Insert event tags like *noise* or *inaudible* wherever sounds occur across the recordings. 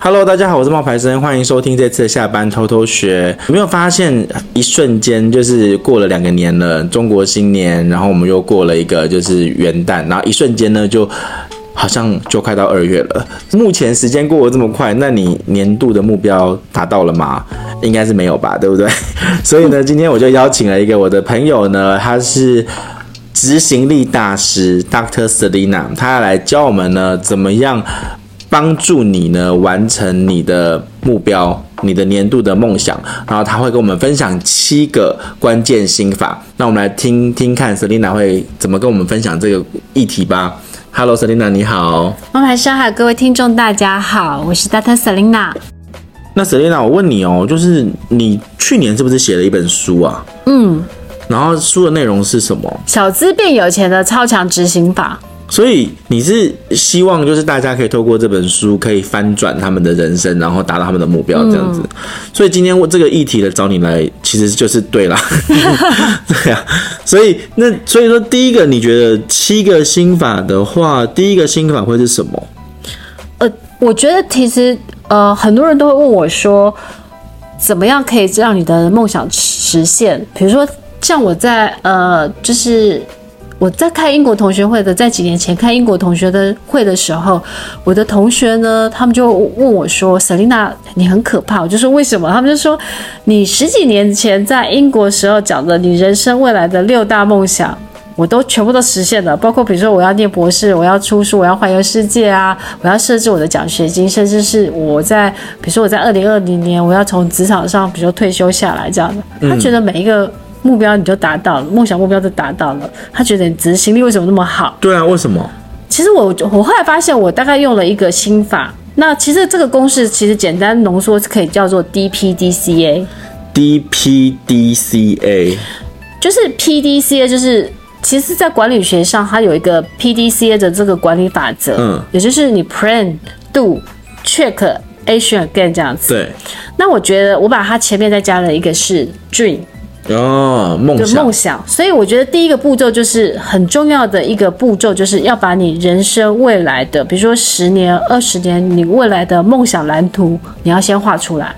Hello，大家好，我是冒牌生，欢迎收听这次的下班偷偷学。有没有发现一瞬间就是过了两个年了，中国新年，然后我们又过了一个就是元旦，然后一瞬间呢，就好像就快到二月了。目前时间过得这么快，那你年度的目标达到了吗？应该是没有吧，对不对？*laughs* 所以呢，今天我就邀请了一个我的朋友呢，他是执行力大师 Dr. Selena，他要来教我们呢怎么样。帮助你呢完成你的目标，你的年度的梦想，然后他会跟我们分享七个关键心法。那我们来听听看，Selina 会怎么跟我们分享这个议题吧。Hello，Selina，你好。王牌上海，各位听众大家好，我是 Dr. Selina。那 Selina，我问你哦，就是你去年是不是写了一本书啊？嗯。然后书的内容是什么？小资变有钱的超强执行法。所以你是希望就是大家可以透过这本书可以翻转他们的人生，然后达到他们的目标这样子。嗯、所以今天我这个议题的找你来，其实就是对啦。*laughs* 对啊。所以那所以说，第一个你觉得七个心法的话，第一个心法会是什么？呃，我觉得其实呃很多人都会问我说，怎么样可以让你的梦想实现？比如说像我在呃就是。我在开英国同学会的，在几年前开英国同学的会的时候，我的同学呢，他们就问我说：“Selina，你很可怕。”我就说：“为什么？”他们就说：“你十几年前在英国时候讲的你人生未来的六大梦想，我都全部都实现了。包括比如说我要念博士，我要出书，我要环游世界啊，我要设置我的奖学金，甚至是我在比如说我在二零二零年我要从职场上比如说退休下来这样的。他觉得每一个。”目标你就达到了，梦想目标就达到了。他觉得你执行力为什么那么好？对啊，为什么？其实我我后来发现，我大概用了一个心法。那其实这个公式其实简单浓缩可以叫做 DPDCA。DPDCA 就是 PDCA，就是其实，在管理学上，它有一个 PDCA 的这个管理法则。嗯，也就是你 Plan、Do、Check、Action Again 这样子。对。那我觉得我把它前面再加了一个是 Dream。哦，梦想，梦想，所以我觉得第一个步骤就是很重要的一个步骤，就是要把你人生未来的，比如说十年、二十年，你未来的梦想蓝图，你要先画出来。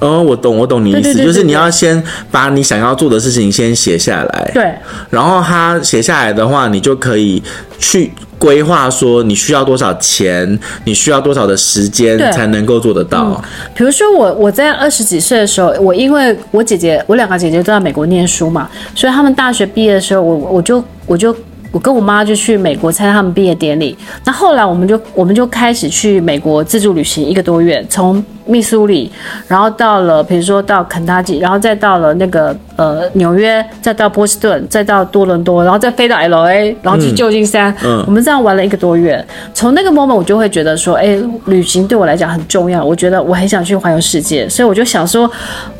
哦，我懂，我懂你意思，对对对对对，就是你要先把你想要做的事情先写下来，对，然后他写下来的话，你就可以去规划说你需要多少钱，你需要多少的时间才能够做得到。嗯，比如说我我在二十几岁的时候，我因为我姐姐，我两个姐姐都在美国念书嘛，所以他们大学毕业的时候，我我就我就。我跟我妈就去美国参加他们毕业典礼。那后来我们就我们就开始去美国自助旅行一个多月，从密苏里，然后到了比如说到肯塔基，然后再到了那个呃纽约，再到波士顿，再到多伦多，然后再飞到 LA，然后去旧金山。嗯，嗯，我们这样玩了一个多月。从那个 moment 我就会觉得说，哎，旅行对我来讲很重要。我觉得我很想去环游世界，所以我就想说，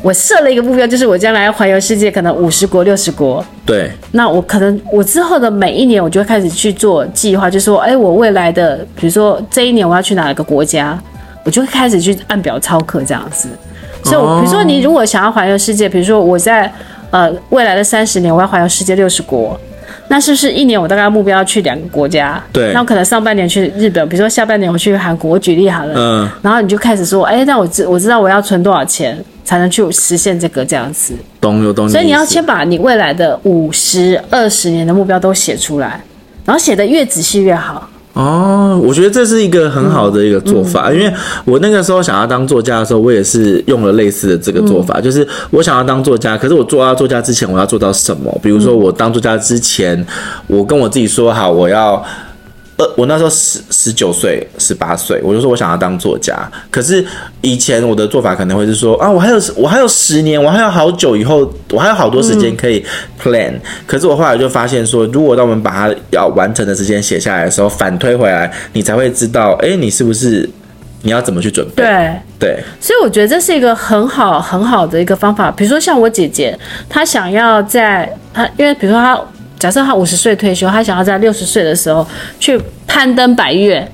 我设了一个目标，就是我将来要环游世界，可能五十国、六十国。对。那我可能我之后的每一年我就会开始去做计划，就是说，哎，我未来的，比如说这一年我要去哪个国家，我就会开始去按表操课这样子。所以，比如说你如果想要环游世界，比如说我在呃未来的三十年我要环游世界六十国，那是不是一年我大概目标要去两个国家？对。那我可能上半年去日本，比如说下半年我去韩国，我举例好了。嗯。然后你就开始说，哎，那我知我知道我要存多少钱才能去实现这个这样子。懂有懂。所以你要先把你未来的五十二十年的目标都写出来。然后写得越仔细越好哦，我觉得这是一个很好的一个做法，嗯嗯、因为我那个时候想要当作家的时候，我也是用了类似的这个做法，嗯、就是我想要当作家，可是我做到作家之前，我要做到什么？比如说我当作家之前，我跟我自己说好，我要。呃，我那时候十十九岁、十八岁，我就说我想要当作家。可是以前我的做法可能会是说啊，我还有我还有十年，我还有好久以后，我还有好多时间可以 plan。嗯。可是我后来就发现说，如果当我们把它要完成的时间写下来的时候，反推回来，你才会知道，哎，你是不是你要怎么去准备？对对。所以我觉得这是一个很好很好的一个方法。比如说像我姐姐，她想要在她，因为比如说她。假设他五十岁退休，他想要在六十岁的时候去攀登百岳，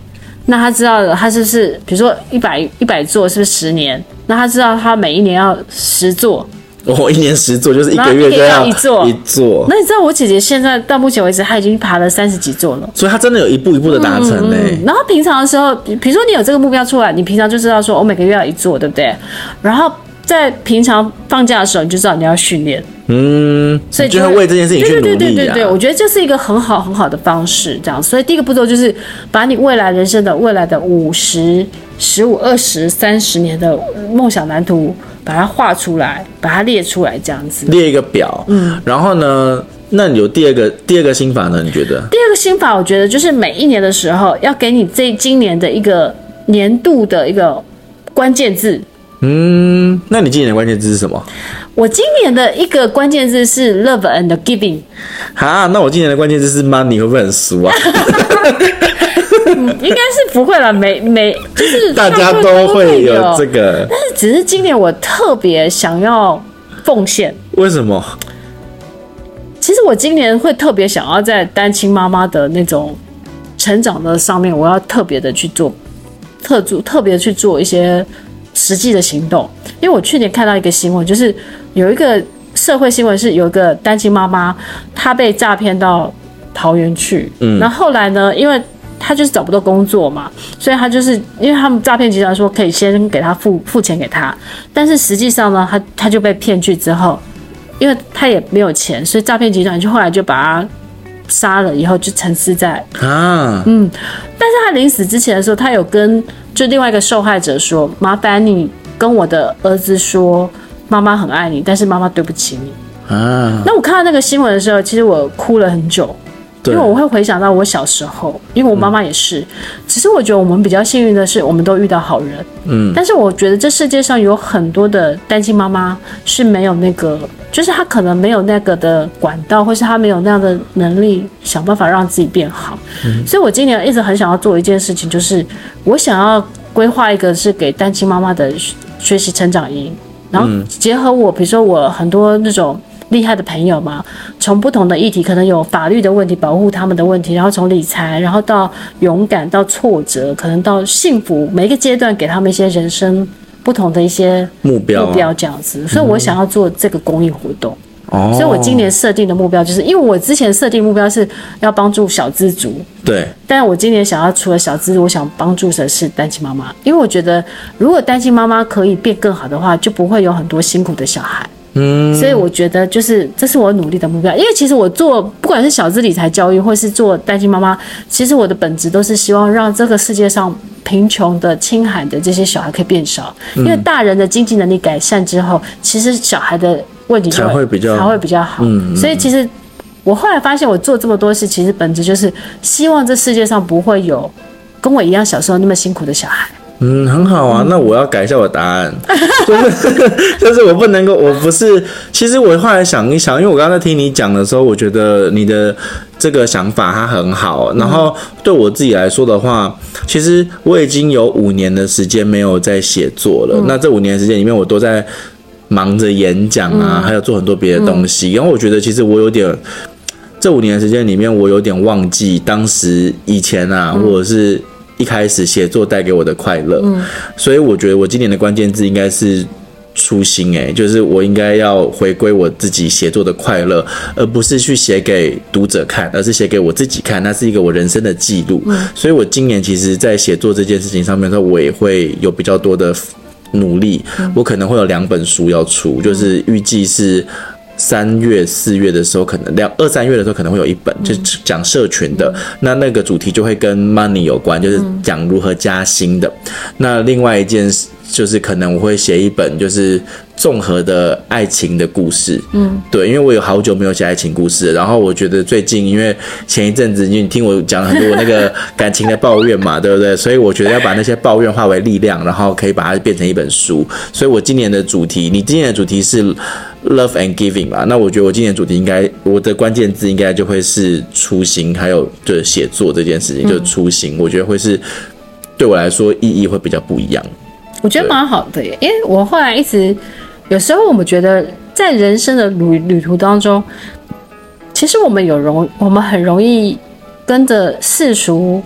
那他知道他是不是，比如说一百一百座是不是十年？那他知道他每一年要十座，我一年十座，就是一个月就要一座一座。那你知道我姐姐现在到目前为止，她已经爬了三十几座了。所以她真的有一步一步的达成呢、欸嗯。然后平常的时候，比如说你有这个目标出来，你平常就知道说，我每个月要一座，对不对？然后在平常放假的时候，你就知道你要训练。嗯，所以就会为这件事情去努力、啊。对对对对对，我觉得这是一个很好很好的方式。这样，所以第一个步骤就是把你未来人生的未来的五十、十五、二十、三十年的梦想蓝图。把它画出来，把它列出来，这样子列一个表。嗯，然后呢，那你有第二个第二个心法呢？你觉得？第二个心法，我觉得就是每一年的时候，要给你这今年的一个年度的一个关键字。嗯，那你今年的关键字是什么？我今年的一个关键字是 love and giving。哈，那我今年的关键字是 money，会不会很俗啊？*laughs* 应该是不会了，每每就是 *laughs* 大家都会有这个，但是只是今年我特别想要奉献。为什么？其实我今年会特别想要在单亲妈妈的那种成长的上面，我要特别的去做，特做特别去做一些实际的行动。因为我去年看到一个新闻，就是有一个社会新闻，是有一个单亲妈妈，她被诈骗到桃园去，嗯，然后后来呢，因为她就是找不到工作嘛，所以她就是因为他们诈骗集团说可以先给她付付钱给他，但是实际上呢，她她就被骗去之后，因为他也没有钱，所以诈骗集团就后来就把他杀了，以后就沉思在啊，嗯，但是他临死之前的时候，他有跟就另外一个受害者说，麻烦你跟我的儿子说，妈妈很爱你，但是妈妈对不起你啊。那我看到那个新闻的时候，其实我哭了很久。因为我会回想到我小时候，因为我妈妈也是。只是我觉得我们比较幸运的是，我们都遇到好人。嗯。但是我觉得这世界上有很多的单亲妈妈是没有那个，就是她可能没有那个的管道，或是她没有那样的能力，想办法让自己变好。嗯。所以我今年一直很想要做一件事情，就是我想要规划一个是给单亲妈妈的学习成长营，然后结合我，比如说我很多那种。厉害的朋友嘛，从不同的议题，可能有法律的问题，保护他们的问题，然后从理财，然后到勇敢，到挫折，可能到幸福，每一个阶段给他们一些人生不同的一些目标，目标这样子。所以我想要做这个公益活动。哦、嗯，所以我今年设定的目标就是，因为我之前设定目标是要帮助小资族，对，但是我今年想要除了小资，我想帮助的是单亲妈妈，因为我觉得如果单亲妈妈可以变更好的话，就不会有很多辛苦的小孩。嗯，所以我觉得就是这是我努力的目标，因为其实我做不管是小资理财教育，或是做单亲妈妈，其实我的本质都是希望让这个世界上贫穷的、清寒的这些小孩可以变少，因为大人的经济能力改善之后，其实小孩的问题就会才会比较才会比较好。嗯，所以其实我后来发现，我做这么多事，其实本质就是希望这世界上不会有跟我一样小时候那么辛苦的小孩。嗯，很好啊。那我要改一下我的答案，*laughs* 就是就是我不能够，我不是。其实我后来想一想，因为我刚才听你讲的时候，我觉得你的这个想法它很好。然后对我自己来说的话，其实我已经有五年的时间没有在写作了。那这五年时间里面，我都在忙着演讲啊，还有做很多别的东西。然后我觉得，其实我有点这五年时间里面，我有点忘记当时以前啊，或者是。一开始写作带给我的快乐，嗯，所以我觉得我今年的关键字应该是初心，哎，就是我应该要回归我自己写作的快乐，而不是去写给读者看，而是写给我自己看，那是一个我人生的记录。嗯，所以我今年其实，在写作这件事情上面的时候，我也会有比较多的努力，我可能会有两本书要出，就是预计是。三月、四月的时候，可能两二三月的时候可能会有一本，就是讲社群的。那那个主题就会跟 money 有关，就是讲如何加薪的。那另外一件事就是可能我会写一本，就是。综合的爱情的故事，嗯，对，因为我有好久没有写爱情故事，然后我觉得最近因为前一阵子你听我讲了很多我那个感情的抱怨嘛，对不对？所以我觉得要把那些抱怨化为力量，然后可以把它变成一本书。所以我今年的主题，你今年的主题是 love and giving 嘛？那我觉得我今年的主题应该我的关键字应该就会是初心，还有就是写作这件事情，就是初心，我觉得会是对我来说意义会比较不一样。我觉得蛮好的耶，因为我后来一直。有时候我们觉得，在人生的旅旅途当中，其实我们有容，我们很容易跟着世俗，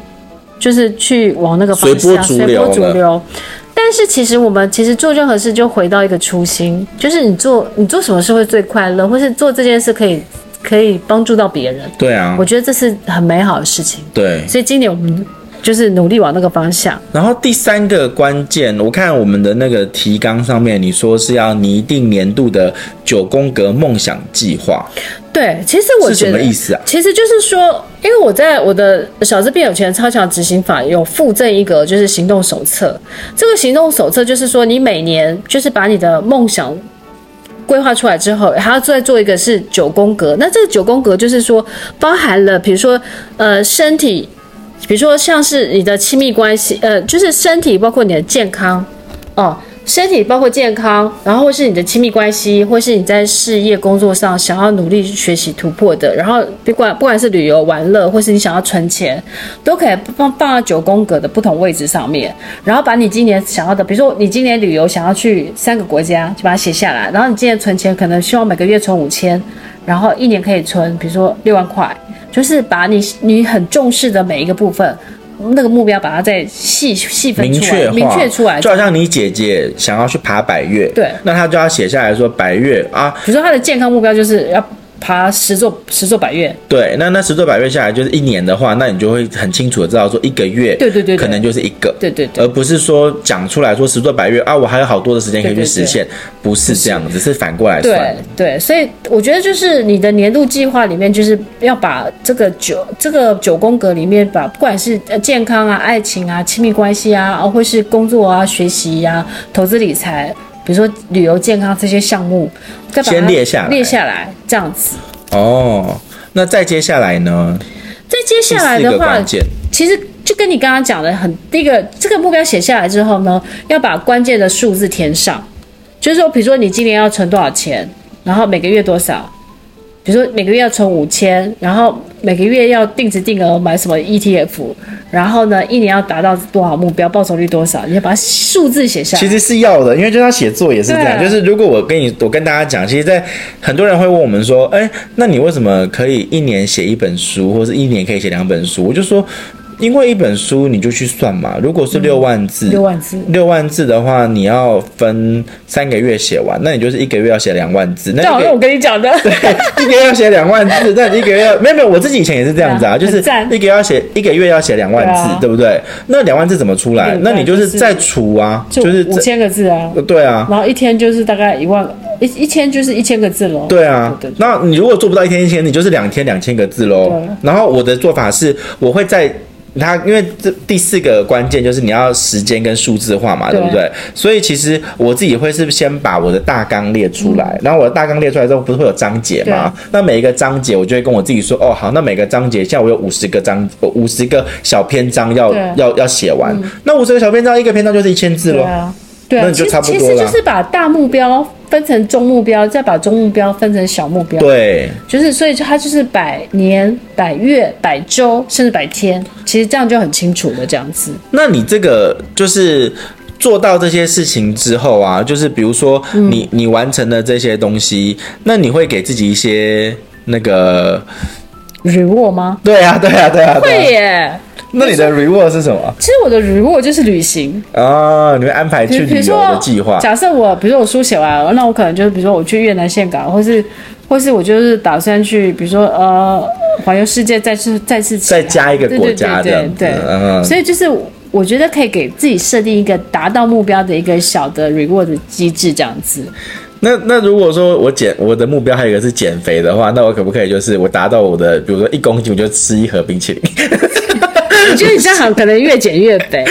就是去往那个方向随波逐流。但但是其实我们其实做任何事就回到一个初心，就是你做你做什么事会最快乐，或是做这件事可以可以帮助到别人。对啊，我觉得这是很美好的事情。对，所以今年我们就是努力往那个方向。然后第三个关键，我看我们的那个提纲上面，你说是要拟定年度的九宫格梦想计划。对，其实我觉得是什么意思啊？其实就是说，因为我在我的小资变有钱超强执行法有附赠一个就是行动手册。这个行动手册就是说，你每年就是把你的梦想规划出来之后，还要再做一个是九宫格。那这个九宫格就是说，包含了比如说呃身体，比如说像是你的亲密关系，呃就是身体包括你的健康哦。身体包括健康，然后或是你的亲密关系，或是你在事业工作上想要努力学习突破的，然后不管不管是旅游玩乐，或是你想要存钱，都可以放放到九宫格的不同位置上面。然后把你今年想要的，比如说你今年旅游想要去三个国家，就把它写下来。然后你今年存钱，可能希望每个月存五千，然后一年可以存，比如说六万块，就是把你你很重视的每一个部分。那个目标把它再细细分出来，明确出来，就好像你姐姐想要去爬百越，对，那她就要写下来说百越啊，比如说她的健康目标就是要。爬十座十座百岳，对，那那十座百岳下来就是一年的话，那你就会很清楚的知道说一个月，对对对，可能就是一个，对对对，而不是说讲出来说十座百岳啊，我还有好多的时间可以去实现，不是这样子，是反过来算。对对，所以我觉得就是你的年度计划里面，就是要把这个九这个九宫格里面，把不管是健康啊、爱情啊、亲密关系啊，或是工作啊、学习呀、啊、投资理财。比如说旅游、健康这些项目，再把它先列下来，列下来这样子。哦，那再接下来呢？再接下来的话，其实就跟你刚刚讲的很，第一个这个目标写下来之后呢，要把关键的数字填上，就是说，比如说你今年要存多少钱，然后每个月多少。比如说每个月要存五千，然后每个月要定时定额买什么 ETF，然后呢，一年要达到多少目标，报酬率多少，你要把数字写下来。其实是要的，因为就像写作也是这样，就是如果我跟你，我跟大家讲，其实，在很多人会问我们说，哎，那你为什么可以一年写一本书，或者是一年可以写两本书？我就说。因为一本书你就去算嘛，如果是六万字，六万字，六万字的话，你要分三个月写完，那你就是一个月要写两万字。那好像我跟你讲的，*laughs* 对，一个月要写两万字，那一个月要没有没有，我自己以前也是这样子啊，就是一个月要写一个月要写两万字，对不对？那两万字怎么出来？那你就是再除啊，就是五千个字啊，对啊，然后一天就是大概一万一一千就是一千个字喽。对啊，那你如果做不到一天一千，你就是两天两千个字喽。然后我的做法是，我会在。它因为这第四个关键就是你要时间跟数字化嘛，对，不对？所以其实我自己会是先把我的大纲列出来，嗯、然后我的大纲列出来之后，不是会有章节吗？那每一个章节我就会跟我自己说，哦，好，那每个章节像我有五十个章，五十个小篇章要要要写完，嗯、那五十个小篇章一个篇章就是一千字喽。对，那你就差不多。其实就是把大目标分成中目标，再把中目标分成小目标。对，就是所以它就是百年、百月、百周，甚至百天。其实这样就很清楚了这样子。那你这个就是做到这些事情之后啊，就是比如说你、嗯、你完成了这些东西，那你会给自己一些那个 reward 吗？对啊，对啊，对啊，会耶。那你的 reward 是什么？其实我的 reward 就是旅行啊，你会安排去旅游的计划。假设我，比如说我书写完了，那我可能就是，比如说我去越南岘港，或是，或是我就是打算去，比如说呃，环游世界，再次再次再加一个国家这样子。对，对，对，对，嗯。所以就是我觉得可以给自己设定一个达到目标的一个小的 reward 的机制这样子。那那如果说我减我的目标还有一个是减肥的话，那我可不可以就是我达到我的，比如说一公斤，我就吃一盒冰淇淋。我觉得你这样好，可能越减越肥。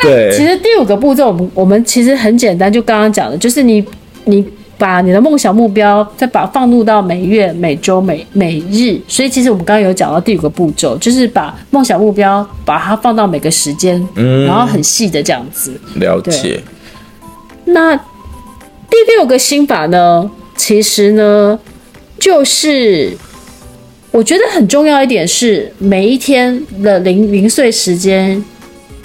对，其实第五个步骤，我们我们其实很简单，就刚刚讲的，就是你你把你的梦想目标再把放入到每月、每周、每每日。所以其实我们刚刚有讲到第五个步骤，就是把梦想目标把它放到每个时间，嗯，然后很细的这样子。了解。那第六个心法呢，其实呢，就是。我觉得很重要一点是，每一天的零零碎时间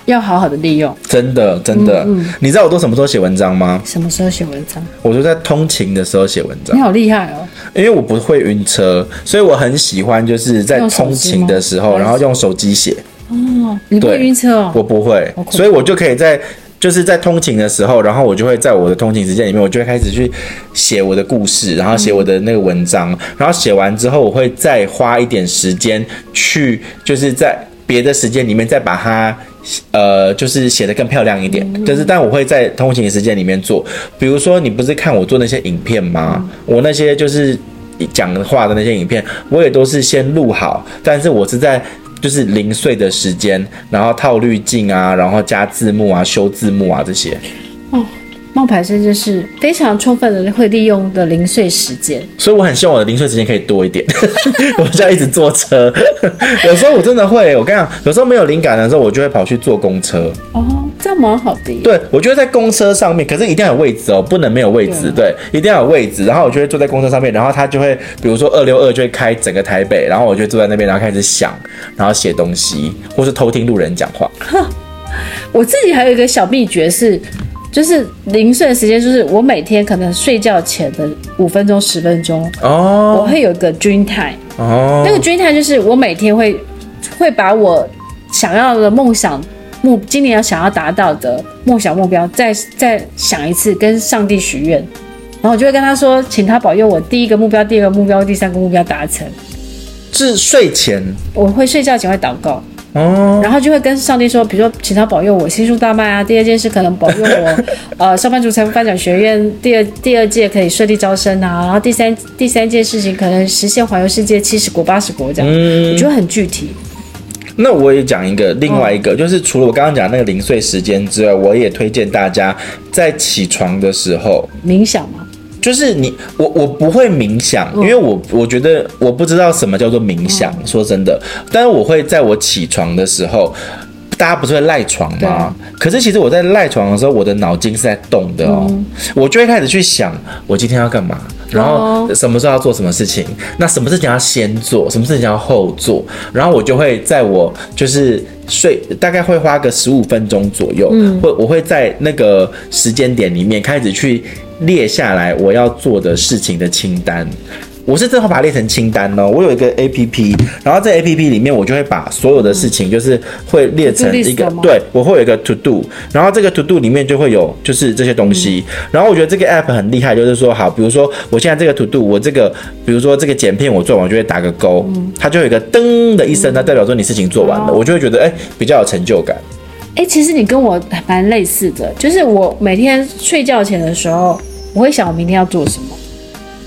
要好好的利用。真的，真的，嗯嗯、你知道我都什么时候写文章吗？什么时候写文章？我就在通勤的时候写文章。你好厉害哦！因为我不会晕车，所以我很喜欢就是在通勤的时候，然后用手机写。哦，你不会晕车哦？我不会，所以我就可以在。就是在通勤的时候，然后我就会在我的通勤时间里面，我就会开始去写我的故事，然后写我的那个文章，然后写完之后，我会再花一点时间去，就是在别的时间里面再把它。呃，就是写得更漂亮一点，就是但我会在通勤时间里面做。比如说，你不是看我做那些影片吗？我那些就是讲话的那些影片，我也都是先录好，但是我是在就是零碎的时间，然后套滤镜啊，然后加字幕啊，修字幕啊这些。哦。冒牌生就是非常充分的会利用的零碎时间，所以我很希望我的零碎时间可以多一点。*laughs* 我现在一直坐车，有时候我真的会，我跟你讲，有时候没有灵感的时候，我就会跑去坐公车。哦，这样蛮好的。对，我觉得在公车上面，可是一定要有位置哦，不能没有位置。对，对，一定要有位置。然后我就会坐在公车上面，然后他就会，比如说二六二就会开整个台北，然后我就坐在那边，然后开始想，然后写东西，或是偷听路人讲话。*laughs* 我自己还有一个小秘诀是。就是零碎的时间，就是我每天可能睡觉前的五分钟、十分钟哦，我会有一个 dream time 哦，那个 dream time 就是我每天会会把我想要的梦想目今年要想要达到的梦想目标再再想一次，跟上帝许愿，然后我就会跟他说，请他保佑我第一个目标、第二个目标、第三个目标达成。是睡前，我会睡觉前会祷告。哦，然后就会跟上帝说，比如说请他保佑我悉数大卖啊。第二件事可能保佑我，*laughs* 呃，上班族财富发展学院第二第二届可以顺利招生啊。然后第三第三件事情可能实现环游世界七十国八十国这样，嗯，我觉得很具体。那我也讲一个，另外一个，哦，就是除了我刚刚讲那个零碎时间之外，我也推荐大家在起床的时候冥想嘛。就是你我我不会冥想，因为我我觉得我不知道什么叫做冥想，说真的。但是我会在我起床的时候，大家不是会赖床吗？可是其实我在赖床的时候，我的脑筋是在动的哦。我就会开始去想，我今天要干嘛，然后什么时候要做什么事情，那什么事情要先做，什么事情要后做，然后我就会在我就是睡，大概会花个十五分钟左右，会我会在那个时间点里面开始去。列下来我要做的事情的清单，我是正好把它列成清单哦。我有一个 APP，然后在 APP 里面我就会把所有的事情就是会列成一个，对，我会有一个 To Do，然后这个 To Do 里面就会有就是这些东西。然后我觉得这个 App 很厉害，就是说好，比如说我现在这个 To Do，我这个比如说这个剪片我做完，我就会打个勾，它就有一个噔的一声，它代表说你事情做完了，我就会觉得哎比较有成就感。哎，其实你跟我蛮类似的，就是我每天睡觉前的时候。我会想我明天要做什么，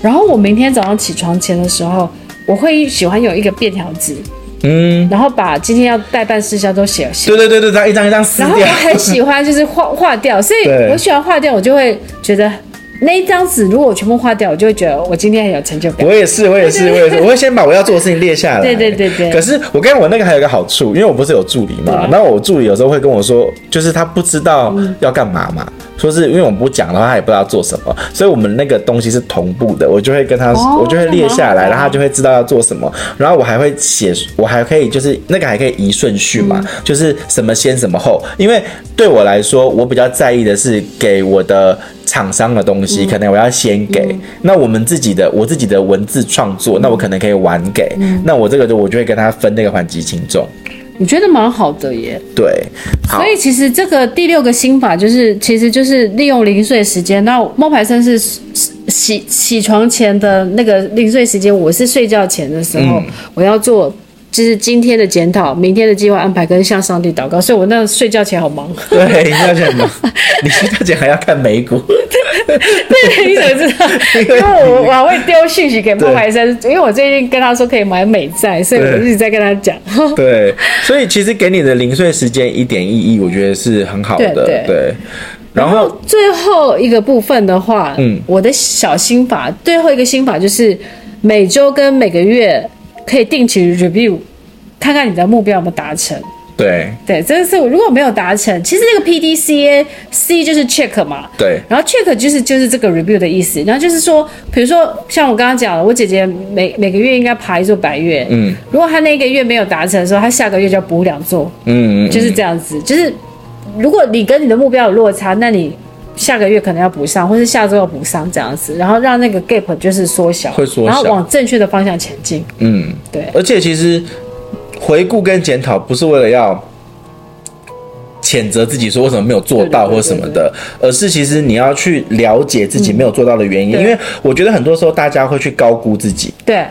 然后我明天早上起床前的时候，我会喜欢有一个便条纸，嗯，然后把今天要待办事项都写写。对对对对，这样一张一张撕掉。然后我很喜欢就是画画掉，所以我喜欢画掉，我就会觉得。那一张纸，如果我全部画掉，我就会觉得我今天很有成就感。我也是，我也是，*laughs* 我也是，我会先把我要做的事情列下来。对对对对。可是我跟我那个还有一个好处，因为我不是有助理嘛，然后我助理有时候会跟我说，就是他不知道要干嘛嘛，说是因为我们不讲的话，他也不知道做什么，所以我们那个东西是同步的，我就会跟他，我就会列下来，然后他就会知道要做什么，然后我还会写，我还可以就是那个还可以移顺序嘛，就是什么先什么后，因为对我来说，我比较在意的是给我的。厂商的东西可能我要先给，嗯、那我们自己的我自己的文字创作，嗯、那我可能可以晚给，嗯、那我这个就我就会跟他分那个缓急轻重。我觉得蛮好的耶。对，所以其实这个第六个心法就是，其实就是利用零碎时间。那冒牌生是起起床前的那个零碎时间，我是睡觉前的时候，嗯、我要做。就是今天的检讨，明天的计划安排，跟向上帝祷告，所以我那个睡觉前好忙。*laughs* 对，睡觉前忙，*laughs* 你睡觉前还要看美股。对，你怎么知道？*laughs* 因为我我还会丢讯息给孟怀生，因为我最近跟他说可以买美债，所以我一直在跟他讲。对，所以其实给你的零碎时间一点意义，我觉得是很好的。对，然后最后一个部分的话，嗯，我的小心法，最后一个心法就是每周跟每个月。可以定期 review，看看你的目标有没有达成。对对，这个是如果没有达成，其实那个 P D C A C 就是 check 嘛。对。然后 check 就是就是这个 review 的意思。然后就是说，比如说像我刚刚讲的，我姐姐每每个月应该爬一座白月。嗯。如果她那个月没有达成的时候，她下个月就要补两座。嗯，嗯嗯。就是这样子，就是如果你跟你的目标有落差，那你。下个月可能要补上，或是下周要补上这样子，然后让那个 gap 就是缩小，会缩小，然后往正确的方向前进。嗯，对。而且其实回顾跟检讨不是为了要谴责自己说为什么没有做到或什么的，而是其实你要去了解自己没有做到的原因，嗯、因为我觉得很多时候大家会去高估自己。对。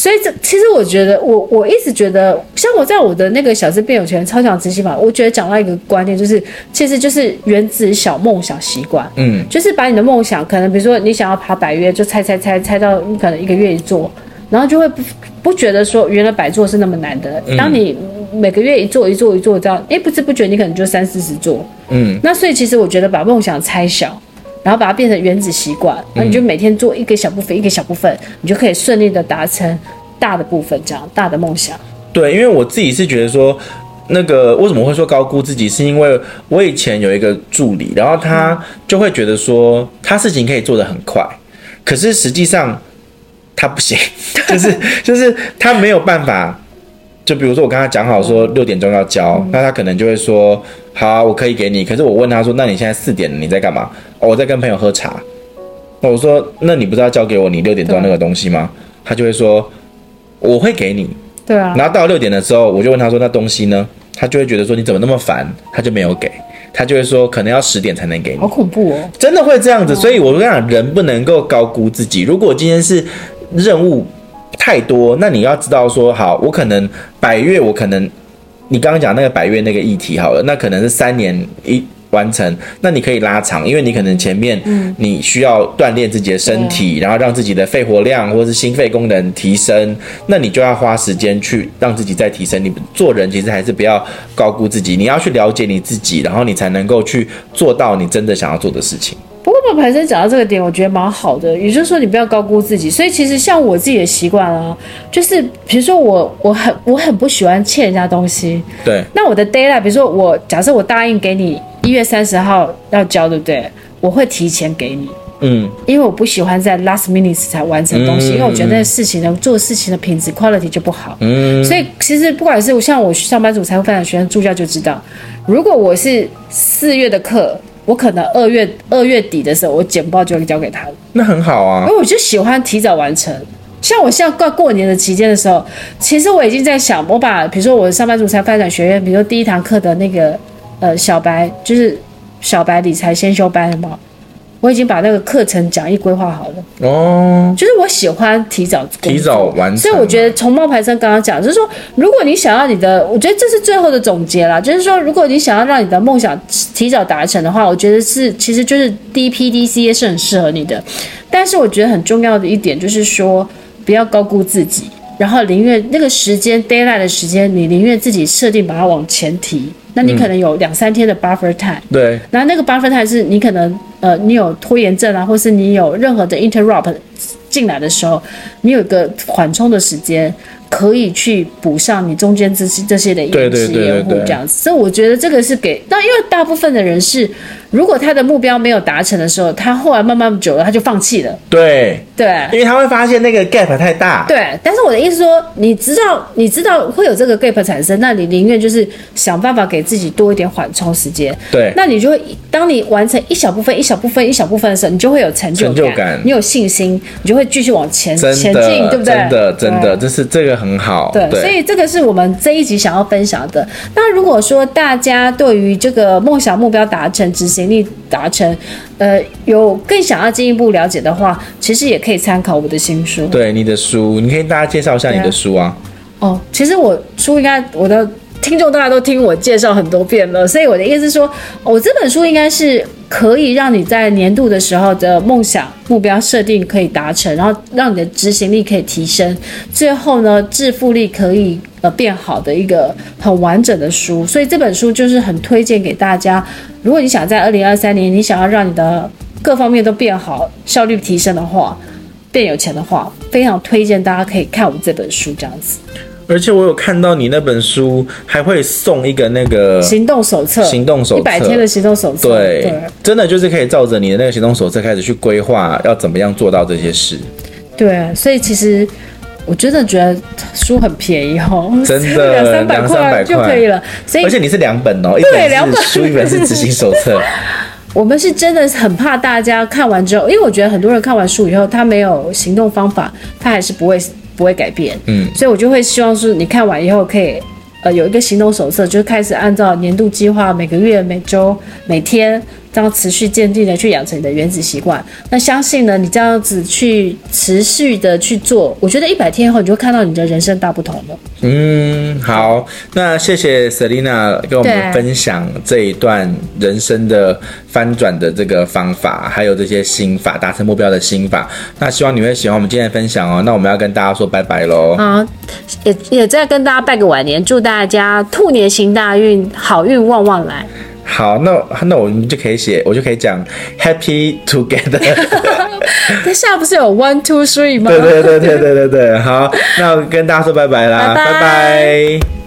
所以这其实我觉得，我我一直觉得，像我在我的那个小资变有钱超强执行法，我觉得讲到一个观念，就是其实就是原子小梦想习惯，嗯，就是把你的梦想，可能比如说你想要爬百岳，就猜猜猜猜到你可能一个月一座，然后就会不不觉得说原来百座是那么难的。当你每个月一座一座一座这样，哎，不知不觉你可能就三四十座，嗯，那所以其实我觉得把梦想拆小。然后把它变成原子习惯，那你就每天做一个小部分，嗯、一个小部分，你就可以顺利的达成大的部分，这样大的梦想。对，因为我自己是觉得说，那个为什么会说高估自己，是因为我以前有一个助理，然后他就会觉得说，他事情可以做得很快，可是实际上他不行，*laughs* 就是 *laughs* 就是他没有办法。就比如说我跟他讲好说六点钟要交，嗯、那他可能就会说好、啊，我可以给你。可是我问他说，那你现在四点了，你在干嘛？哦，我在跟朋友喝茶。那我说，那你不是要交给我你六点钟那个东西吗？他就会说我会给你。对啊。然后到六点的时候，我就问他说，那东西呢？他就会觉得说你怎么那么烦？他就没有给。他就会说可能要十点才能给你。好恐怖哦！真的会这样子，所以我跟你讲，人不能够高估自己。如果今天是任务。太多，那你要知道说，好，我可能百月，我可能你刚刚讲那个百月那个议题好了，那可能是三年一完成，那你可以拉长，因为你可能前面你需要锻炼自己的身体，嗯、然后让自己的肺活量或是心肺功能提升，那你就要花时间去让自己再提升。你做人其实还是不要高估自己，你要去了解你自己，然后你才能够去做到你真的想要做的事情。不过冒牌生讲到这个点，我觉得蛮好的，也就是说你不要高估自己。所以其实像我自己的习惯啊，就是比如说我我很我很不喜欢欠人家东西。对。那我的 d a y l i g h t 比如说我假设我答应给你一月三十号要交，对不对？我会提前给你。嗯。因为我不喜欢在 last minute 才完成东西，嗯、因为我觉得那个事情的做事情的品质 quality 就不好。嗯。所以其实不管是像我上班族、财务发展学生助教就知道，如果我是四月的课。我可能二月二月底的时候，我简报就会交给他。那很好啊，因为我就喜欢提早完成。像我现在过过年的期间的时候，其实我已经在想，我把比如说我上班族财发展学院，比如说第一堂课的那个呃小白，就是小白理财先修班，什么。我已经把那个课程讲义规划好了。哦，就是我喜欢提早提早完成，所以我觉得从冒牌生刚刚讲，就是说，如果你想要你的，我觉得这是最后的总结啦，就是说，如果你想要让你的梦想提早达成的话，我觉得是其实就是 DPDCA 是很适合你的，但是我觉得很重要的一点就是说，不要高估自己，然后宁愿那个时间 d a y l i g h t 的时间，你宁愿自己设定把它往前提。那你可能有两三天的 buffer time，嗯、对，然后那个 buffer time 是你可能呃，你有拖延症啊，或是你有任何的 interrupt 进来的时候，你有一个缓冲的时间。可以去补上你中间这些这些的延迟延误这样子，所以我觉得这个是给那因为大部分的人是，如果他的目标没有达成的时候，他后来慢慢久了他就放弃了。对对，因为他会发现那个 gap 太大。对，但是我的意思说，你知道你知道会有这个 gap 产生，那你宁愿就是想办法给自己多一点缓冲时间。对，那你就会当你完成一小部分、一小部分、一小部分的时候，你就会有成就感，成就感你有信心，你就会继续往前前进，对不对？真的真的，这是这个。很好，对，对，所以这个是我们这一集想要分享的。那如果说大家对于这个梦想目标达成、执行力达成，呃，有更想要进一步了解的话，其实也可以参考我的新书。对，你的书，你可以大家介绍一下你的书啊。哦，其实我书应该我的。听众大家都听我介绍很多遍了，所以我的意思是说，我这本书应该是可以让你在年度的时候的梦想目标设定可以达成，然后让你的执行力可以提升，最后呢，致富力可以呃变好的一个很完整的书。所以这本书就是很推荐给大家，如果你想在二零二三年，你想要让你的各方面都变好，效率提升的话，变有钱的话，非常推荐大家可以看我们这本书这样子。而且我有看到你那本书还会送一个那个行动手册，行动手册，一百天的行动手册。对，对，真的就是可以照着你的那个行动手册开始去规划，要怎么样做到这些事。对，所以其实我真的觉得书很便宜哦，*laughs* 真的两三百块就可以了。所以而且你是两本哦，对，两本书一本是执行手册。*laughs* 我们是真的很怕大家看完之后，因为我觉得很多人看完书以后，他没有行动方法，他还是不会。不会改变，嗯，所以我就会希望是你看完以后可以呃有一个行动手册，就开始按照年度计划，每个月、每周、每天。这样持续坚定的去养成你的原子习惯，那相信呢，你这样子去持续的去做，我觉得一百天后你就会看到你的人生大不同了。嗯，好，那谢谢 Selina 跟我们分享这一段人生的翻转的这个方法，还有这些心法，达成目标的心法。那希望你会喜欢我们今天的分享哦。那我们要跟大家说拜拜喽。好，也也再跟大家拜个晚年，祝大家兔年行大运，好运旺旺来。好，那那我们就可以写，我就可以讲 Happy Together。*laughs* 那下不是有 One Two Three 吗？对对对对对对对，好，那我跟大家说拜拜啦，拜拜。拜拜。